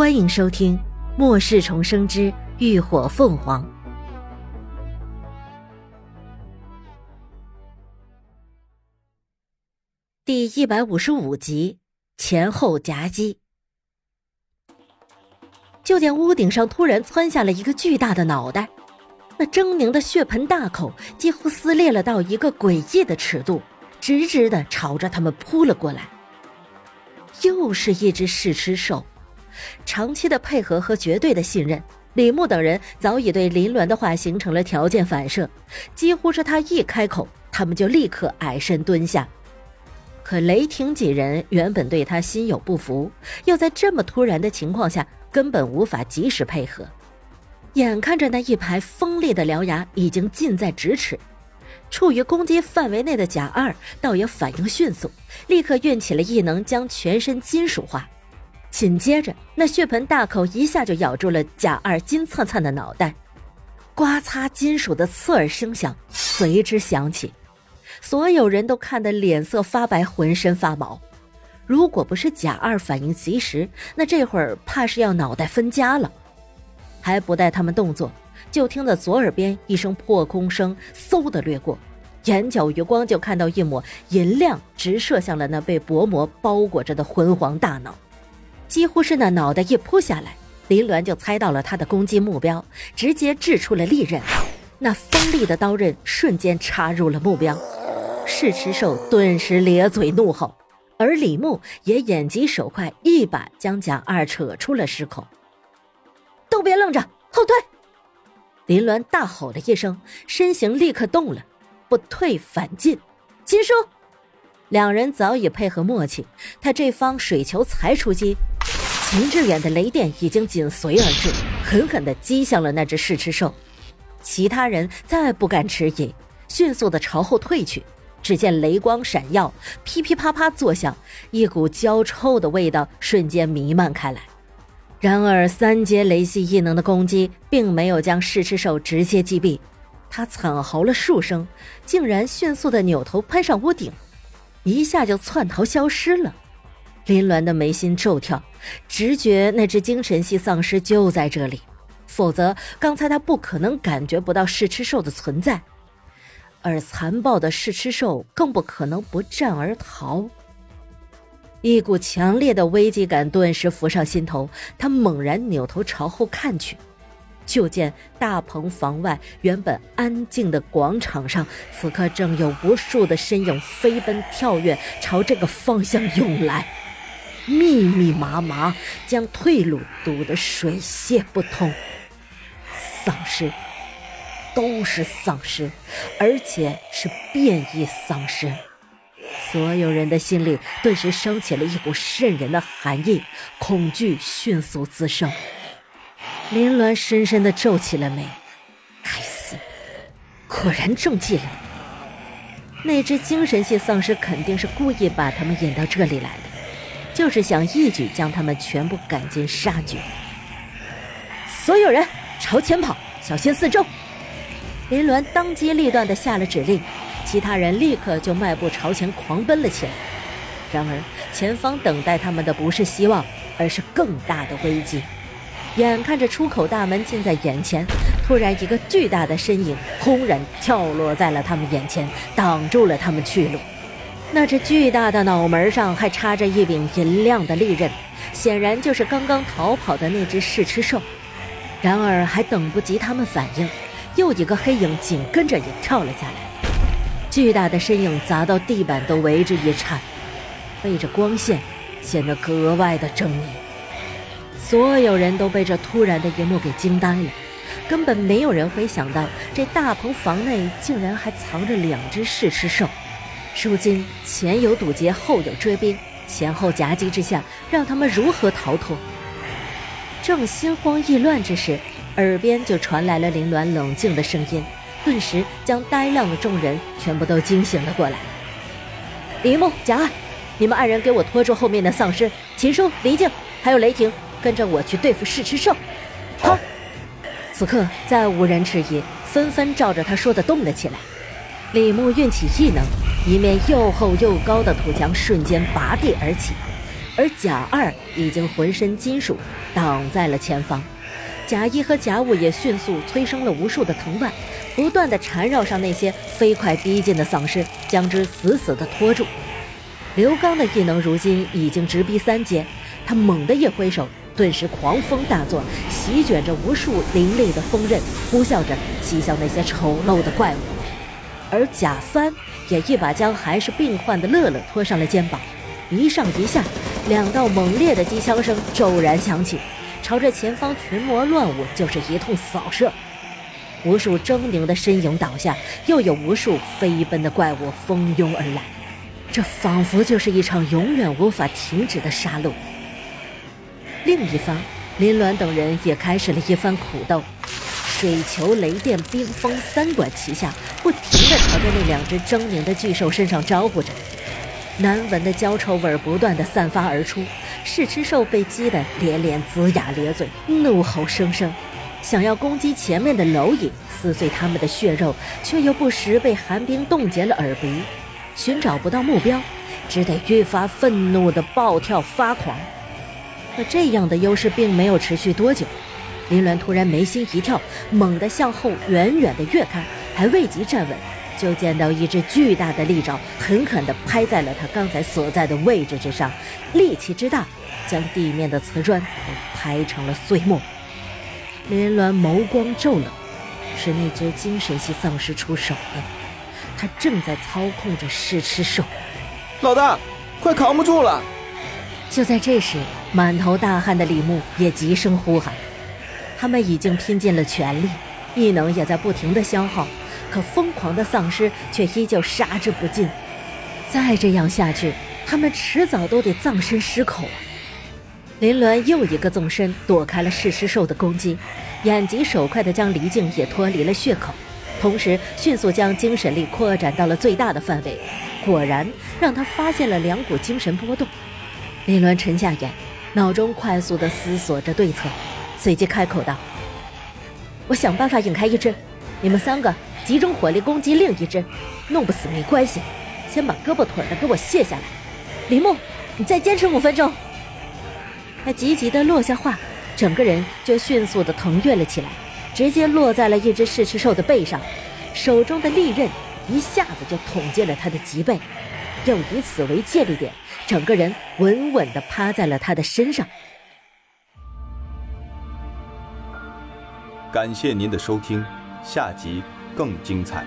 欢迎收听《末世重生之浴火凤凰》第一百五十五集前后夹击。就见屋顶上突然窜下了一个巨大的脑袋，那狰狞的血盆大口几乎撕裂了到一个诡异的尺度，直直的朝着他们扑了过来。又是一只试吃兽。长期的配合和绝对的信任，李牧等人早已对林鸾的话形成了条件反射，几乎是他一开口，他们就立刻矮身蹲下。可雷霆几人原本对他心有不服，又在这么突然的情况下，根本无法及时配合。眼看着那一排锋利的獠牙已经近在咫尺，处于攻击范围内的贾二倒也反应迅速，立刻运起了异能，将全身金属化。紧接着，那血盆大口一下就咬住了贾二金灿灿的脑袋，刮擦，金属的刺耳声响随之响起，所有人都看得脸色发白，浑身发毛。如果不是贾二反应及时，那这会儿怕是要脑袋分家了。还不待他们动作，就听得左耳边一声破空声嗖的掠过，眼角余光就看到一抹银亮直射向了那被薄膜包裹着的昏黄大脑。几乎是那脑袋一扑下来，林鸾就猜到了他的攻击目标，直接掷出了利刃，那锋利的刀刃瞬间插入了目标。噬齿兽顿时咧嘴怒吼，而李牧也眼疾手快，一把将蒋二扯出了狮口。都别愣着，后退！林鸾大吼了一声，身形立刻动了，不退反进，秦叔。两人早已配合默契，他这方水球才出击。秦志远的雷电已经紧随而至，狠狠地击向了那只噬吃兽。其他人再不敢迟疑，迅速地朝后退去。只见雷光闪耀，噼噼啪啪作响，一股焦臭的味道瞬间弥漫开来。然而，三阶雷系异能的攻击并没有将噬吃兽直接击毙，他惨嚎了数声，竟然迅速地扭头攀上屋顶，一下就窜逃消失了。林鸾的眉心骤跳，直觉那只精神系丧尸就在这里，否则刚才他不可能感觉不到试吃兽的存在，而残暴的试吃兽更不可能不战而逃。一股强烈的危机感顿时浮上心头，他猛然扭头朝后看去，就见大棚房外原本安静的广场上，此刻正有无数的身影飞奔跳跃，朝这个方向涌来。密密麻麻，将退路堵得水泄不通。丧尸，都是丧尸，而且是变异丧尸。所有人的心里顿时升起了一股渗人的寒意，恐惧迅速滋生。林鸾深深的皱起了眉，该死，果然中计了。那只精神系丧尸肯定是故意把他们引到这里来的。就是想一举将他们全部赶尽杀绝。所有人朝前跑，小心四周。林鸾当机立断地下了指令，其他人立刻就迈步朝前狂奔了起来。然而，前方等待他们的不是希望，而是更大的危机。眼看着出口大门近在眼前，突然一个巨大的身影轰然跳落在了他们眼前，挡住了他们去路。那只巨大的脑门上还插着一柄银亮的利刃，显然就是刚刚逃跑的那只试吃兽。然而还等不及他们反应，又一个黑影紧跟着也跳了下来。巨大的身影砸到地板都为之一颤，背着光线显得格外的狰狞。所有人都被这突然的一幕给惊呆了，根本没有人会想到这大棚房内竟然还藏着两只试吃兽。如今前有堵截，后有追兵，前后夹击之下，让他们如何逃脱？正心慌意乱之时，耳边就传来了林鸾冷静的声音，顿时将呆愣的众人全部都惊醒了过来。李牧、贾爱，你们二人给我拖住后面的丧尸，秦叔、黎静还有雷霆，跟着我去对付噬吃兽。好！此刻再无人迟疑，纷纷照着他说的动了起来。李牧运起异能。一面又厚又高的土墙瞬间拔地而起，而贾二已经浑身金属，挡在了前方。贾一和贾五也迅速催生了无数的藤蔓，不断的缠绕上那些飞快逼近的丧尸，将之死死的拖住。刘刚的异能如今已经直逼三阶，他猛地一挥手，顿时狂风大作，席卷着无数凌厉的风刃，呼啸着袭向那些丑陋的怪物。而贾三也一把将还是病患的乐乐拖上了肩膀。一上一下，两道猛烈的机枪声骤然响起，朝着前方群魔乱舞就是一通扫射。无数狰狞的身影倒下，又有无数飞奔的怪物蜂拥而来，这仿佛就是一场永远无法停止的杀戮。另一方，林鸾等人也开始了一番苦斗，水球、雷电、冰封三管齐下，不停地朝着那两只狰狞的巨兽身上招呼着。难闻的焦臭味不断的散发而出，噬吃兽被激得连连龇牙咧嘴，怒吼声声，想要攻击前面的蝼蚁，撕碎他们的血肉，却又不时被寒冰冻结了耳鼻，寻找不到目标，只得愈发愤怒的暴跳发狂。可这样的优势并没有持续多久，林鸾突然眉心一跳，猛地向后远远的跃开，还未及站稳。就见到一只巨大的利爪狠狠地拍在了他刚才所在的位置之上，力气之大，将地面的瓷砖都拍成了碎末。林鸾眸光骤冷，是那只精神系丧尸出手了，他正在操控着试吃兽。老大，快扛不住了！就在这时，满头大汗的李牧也急声呼喊。他们已经拼尽了全力，异能也在不停的消耗。可疯狂的丧尸却依旧杀之不尽，再这样下去，他们迟早都得葬身尸口啊。林鸾又一个纵身躲开了噬尸兽的攻击，眼疾手快地将离境也脱离了血口，同时迅速将精神力扩展到了最大的范围。果然让他发现了两股精神波动。林鸾沉下眼，脑中快速地思索着对策，随即开口道：“我想办法引开一只，你们三个。”集中火力攻击另一只，弄不死没关系，先把胳膊腿的给我卸下来。林木，你再坚持五分钟。他急急的落下话，整个人就迅速的腾跃了起来，直接落在了一只噬吃兽的背上，手中的利刃一下子就捅进了他的脊背，又以此为借力点，整个人稳稳的趴在了他的身上。感谢您的收听，下集。更精彩。